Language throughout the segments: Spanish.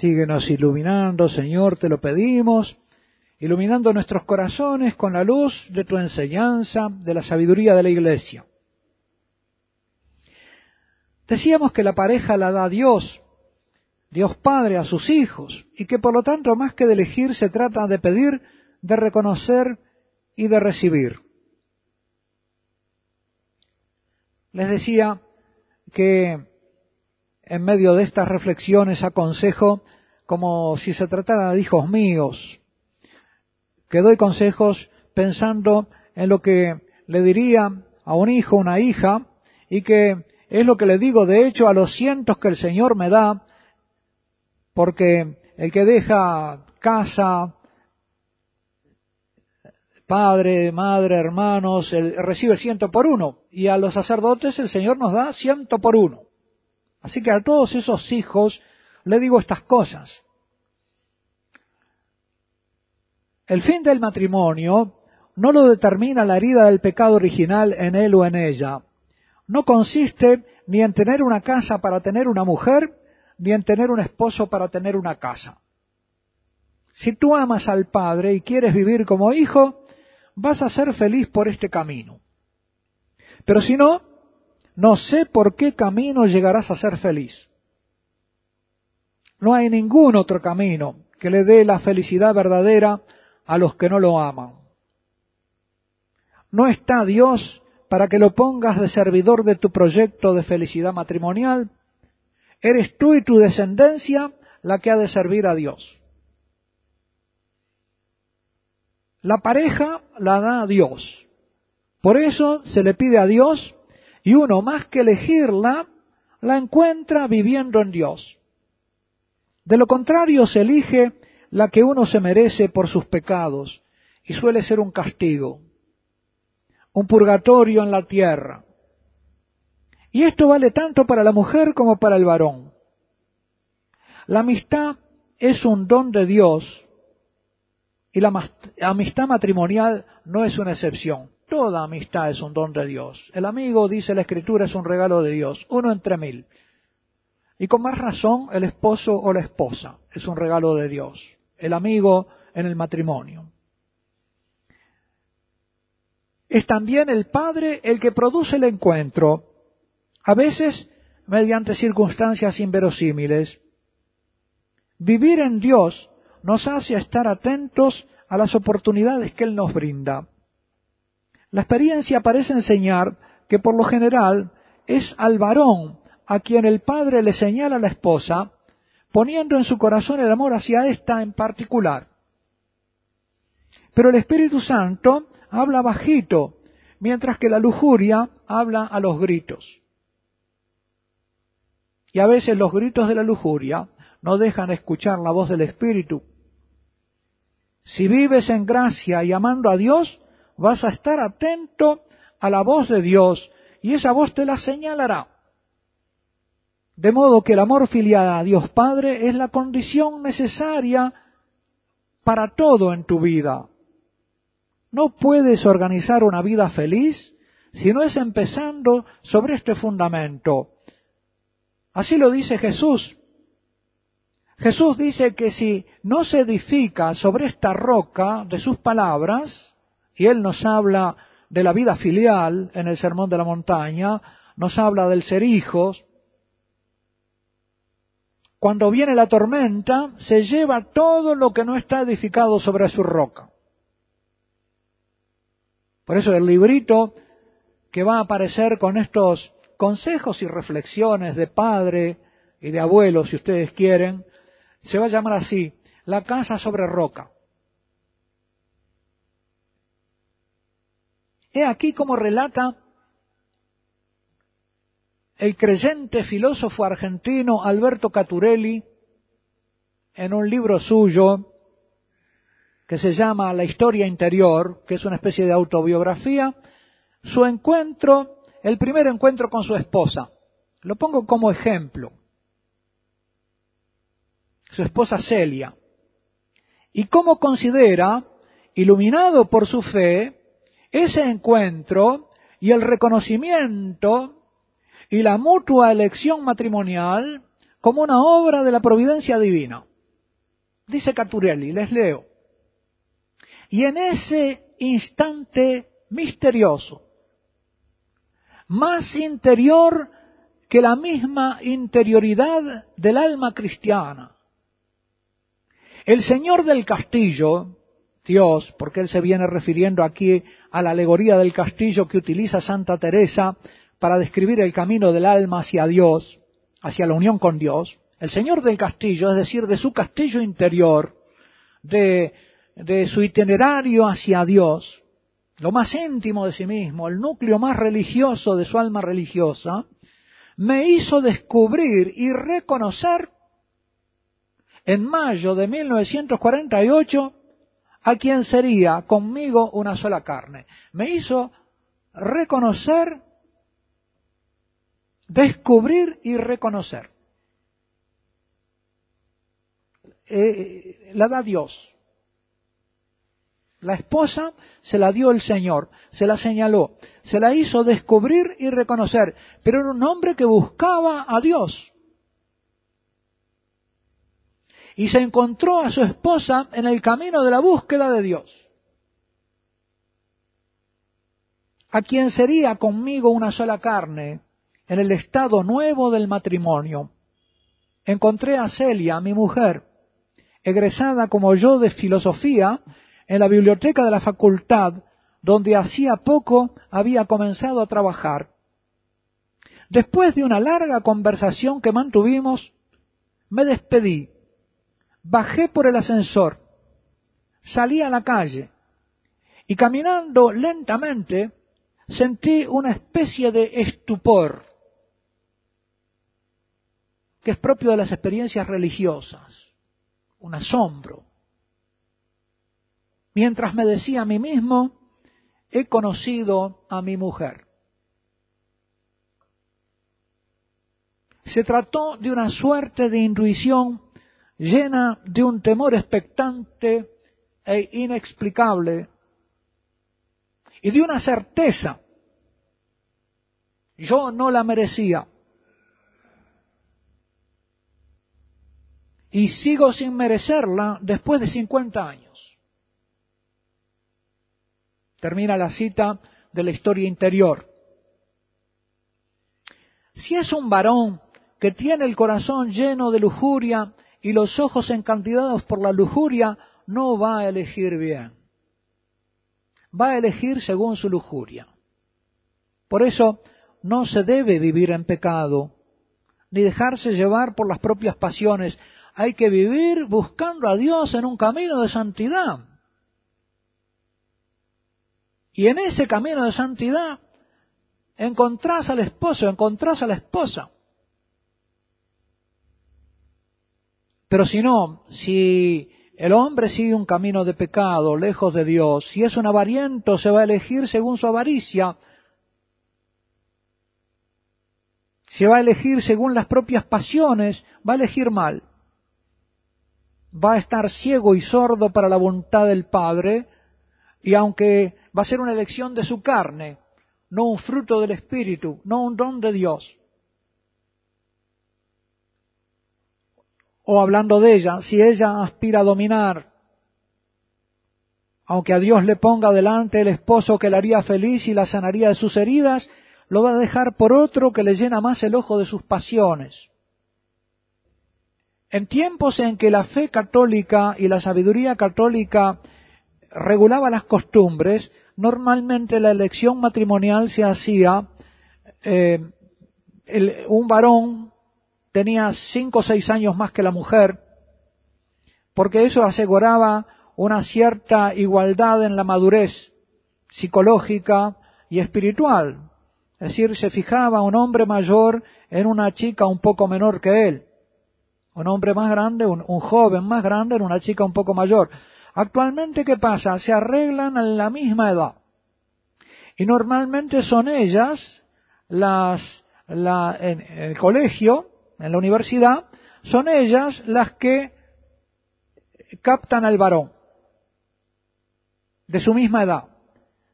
Síguenos iluminando, Señor, te lo pedimos, iluminando nuestros corazones con la luz de tu enseñanza, de la sabiduría de la Iglesia. Decíamos que la pareja la da Dios, Dios Padre a sus hijos, y que por lo tanto más que de elegir se trata de pedir, de reconocer y de recibir. Les decía que en medio de estas reflexiones aconsejo como si se tratara de hijos míos, que doy consejos pensando en lo que le diría a un hijo, una hija, y que es lo que le digo de hecho a los cientos que el Señor me da, porque el que deja casa, padre, madre, hermanos, recibe ciento por uno, y a los sacerdotes el Señor nos da ciento por uno. Así que a todos esos hijos le digo estas cosas. El fin del matrimonio no lo determina la herida del pecado original en él o en ella. No consiste ni en tener una casa para tener una mujer, ni en tener un esposo para tener una casa. Si tú amas al Padre y quieres vivir como hijo, vas a ser feliz por este camino. Pero si no, no sé por qué camino llegarás a ser feliz. No hay ningún otro camino que le dé la felicidad verdadera a los que no lo aman. No está Dios para que lo pongas de servidor de tu proyecto de felicidad matrimonial. Eres tú y tu descendencia la que ha de servir a Dios. La pareja la da a Dios. Por eso se le pide a Dios y uno más que elegirla, la encuentra viviendo en Dios. De lo contrario, se elige la que uno se merece por sus pecados y suele ser un castigo, un purgatorio en la tierra. Y esto vale tanto para la mujer como para el varón. La amistad es un don de Dios y la amistad matrimonial no es una excepción. Toda amistad es un don de Dios. El amigo, dice la Escritura, es un regalo de Dios, uno entre mil. Y con más razón, el esposo o la esposa es un regalo de Dios. El amigo en el matrimonio. Es también el Padre el que produce el encuentro, a veces mediante circunstancias inverosímiles. Vivir en Dios nos hace estar atentos a las oportunidades que Él nos brinda. La experiencia parece enseñar que por lo general es al varón a quien el padre le señala a la esposa, poniendo en su corazón el amor hacia ésta en particular. Pero el Espíritu Santo habla bajito, mientras que la lujuria habla a los gritos. Y a veces los gritos de la lujuria no dejan escuchar la voz del Espíritu. Si vives en gracia y amando a Dios, vas a estar atento a la voz de Dios y esa voz te la señalará. De modo que el amor filial a Dios Padre es la condición necesaria para todo en tu vida. No puedes organizar una vida feliz si no es empezando sobre este fundamento. Así lo dice Jesús. Jesús dice que si no se edifica sobre esta roca de sus palabras, y Él nos habla de la vida filial en el Sermón de la Montaña, nos habla del ser hijos. Cuando viene la tormenta, se lleva todo lo que no está edificado sobre su roca. Por eso el librito que va a aparecer con estos consejos y reflexiones de padre y de abuelo, si ustedes quieren, se va a llamar así, La casa sobre roca. He aquí como relata el creyente filósofo argentino Alberto Caturelli en un libro suyo que se llama La historia interior, que es una especie de autobiografía, su encuentro, el primer encuentro con su esposa. Lo pongo como ejemplo. Su esposa Celia. Y cómo considera, iluminado por su fe, ese encuentro y el reconocimiento y la mutua elección matrimonial como una obra de la providencia divina. Dice Caturelli, les leo. Y en ese instante misterioso, más interior que la misma interioridad del alma cristiana, el Señor del castillo, Dios, porque Él se viene refiriendo aquí a la alegoría del castillo que utiliza Santa Teresa para describir el camino del alma hacia Dios, hacia la unión con Dios, el Señor del castillo, es decir, de su castillo interior, de, de su itinerario hacia Dios, lo más íntimo de sí mismo, el núcleo más religioso de su alma religiosa, me hizo descubrir y reconocer en mayo de 1948 a quien sería conmigo una sola carne. Me hizo reconocer, descubrir y reconocer. Eh, la da Dios. La esposa se la dio el Señor, se la señaló, se la hizo descubrir y reconocer, pero era un hombre que buscaba a Dios. Y se encontró a su esposa en el camino de la búsqueda de Dios. A quien sería conmigo una sola carne en el estado nuevo del matrimonio. Encontré a Celia, mi mujer, egresada como yo de filosofía, en la biblioteca de la facultad, donde hacía poco había comenzado a trabajar. Después de una larga conversación que mantuvimos, me despedí, bajé por el ascensor, salí a la calle y caminando lentamente sentí una especie de estupor que es propio de las experiencias religiosas, un asombro mientras me decía a mí mismo, he conocido a mi mujer. Se trató de una suerte de intuición llena de un temor expectante e inexplicable y de una certeza. Yo no la merecía. Y sigo sin merecerla después de 50 años. Termina la cita de la historia interior. Si es un varón que tiene el corazón lleno de lujuria y los ojos encantidados por la lujuria, no va a elegir bien. Va a elegir según su lujuria. Por eso no se debe vivir en pecado, ni dejarse llevar por las propias pasiones. Hay que vivir buscando a Dios en un camino de santidad. Y en ese camino de santidad encontrás al esposo, encontrás a la esposa. Pero si no, si el hombre sigue un camino de pecado, lejos de Dios, si es un avariento, se va a elegir según su avaricia, se va a elegir según las propias pasiones, va a elegir mal. Va a estar ciego y sordo para la voluntad del Padre, y aunque va a ser una elección de su carne, no un fruto del Espíritu, no un don de Dios. O hablando de ella, si ella aspira a dominar, aunque a Dios le ponga delante el esposo que la haría feliz y la sanaría de sus heridas, lo va a dejar por otro que le llena más el ojo de sus pasiones. En tiempos en que la fe católica y la sabiduría católica regulaba las costumbres, normalmente la elección matrimonial se hacía, eh, un varón tenía cinco o seis años más que la mujer, porque eso aseguraba una cierta igualdad en la madurez psicológica y espiritual. Es decir, se fijaba un hombre mayor en una chica un poco menor que él. Un hombre más grande, un joven más grande en una chica un poco mayor. Actualmente, ¿qué pasa? Se arreglan a la misma edad. Y normalmente son ellas, las, la, en el colegio, en la universidad, son ellas las que captan al varón de su misma edad.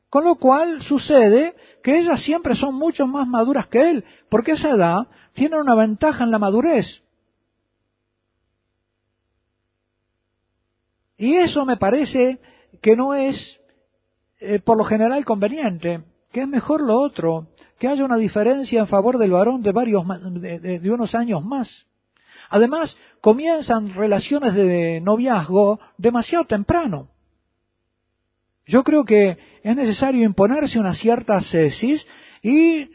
Con lo cual sucede que ellas siempre son mucho más maduras que él, porque esa edad tiene una ventaja en la madurez. Y eso me parece que no es eh, por lo general conveniente, que es mejor lo otro, que haya una diferencia en favor del varón de varios de unos años más. Además, comienzan relaciones de noviazgo demasiado temprano. Yo creo que es necesario imponerse una cierta cesis y eh,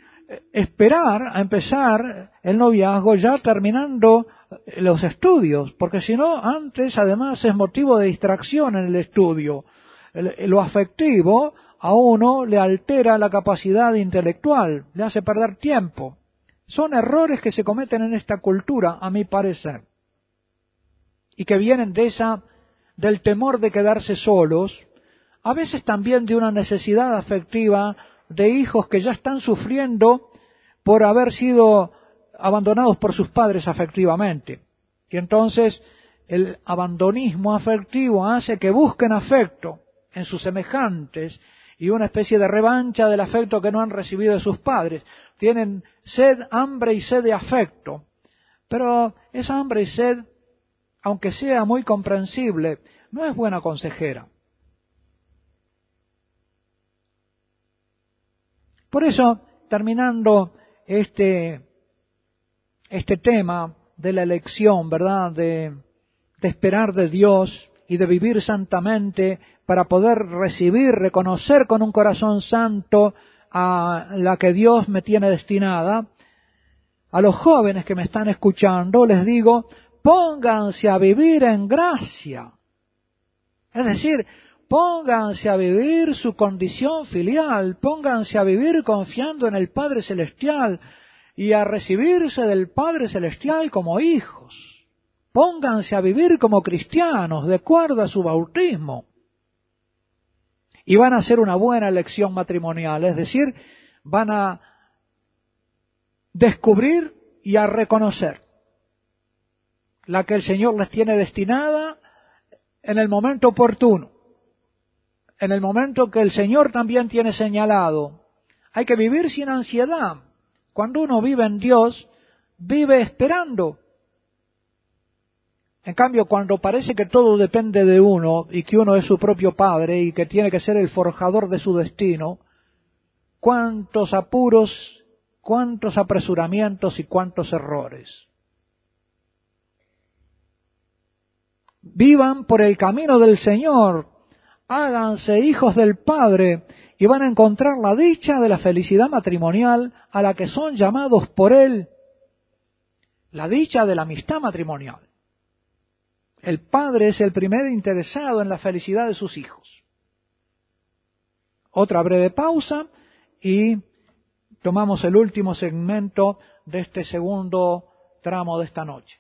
esperar a empezar el noviazgo ya terminando los estudios, porque si no, antes además es motivo de distracción en el estudio. Lo afectivo a uno le altera la capacidad intelectual, le hace perder tiempo. Son errores que se cometen en esta cultura, a mi parecer, y que vienen de esa, del temor de quedarse solos, a veces también de una necesidad afectiva de hijos que ya están sufriendo por haber sido abandonados por sus padres afectivamente. Y entonces el abandonismo afectivo hace que busquen afecto en sus semejantes y una especie de revancha del afecto que no han recibido de sus padres. Tienen sed, hambre y sed de afecto. Pero esa hambre y sed, aunque sea muy comprensible, no es buena consejera. Por eso, terminando este, este tema de la elección, ¿verdad? De, de esperar de Dios y de vivir santamente para poder recibir, reconocer con un corazón santo a la que Dios me tiene destinada, a los jóvenes que me están escuchando les digo, pónganse a vivir en gracia. Es decir, pónganse a vivir su condición filial, pónganse a vivir confiando en el Padre Celestial y a recibirse del Padre Celestial como hijos. Pónganse a vivir como cristianos, de acuerdo a su bautismo y van a hacer una buena elección matrimonial, es decir, van a descubrir y a reconocer la que el Señor les tiene destinada en el momento oportuno, en el momento que el Señor también tiene señalado. Hay que vivir sin ansiedad. Cuando uno vive en Dios, vive esperando en cambio, cuando parece que todo depende de uno y que uno es su propio padre y que tiene que ser el forjador de su destino, cuántos apuros, cuántos apresuramientos y cuántos errores. Vivan por el camino del Señor, háganse hijos del Padre y van a encontrar la dicha de la felicidad matrimonial a la que son llamados por Él, la dicha de la amistad matrimonial. El padre es el primer interesado en la felicidad de sus hijos. Otra breve pausa y tomamos el último segmento de este segundo tramo de esta noche.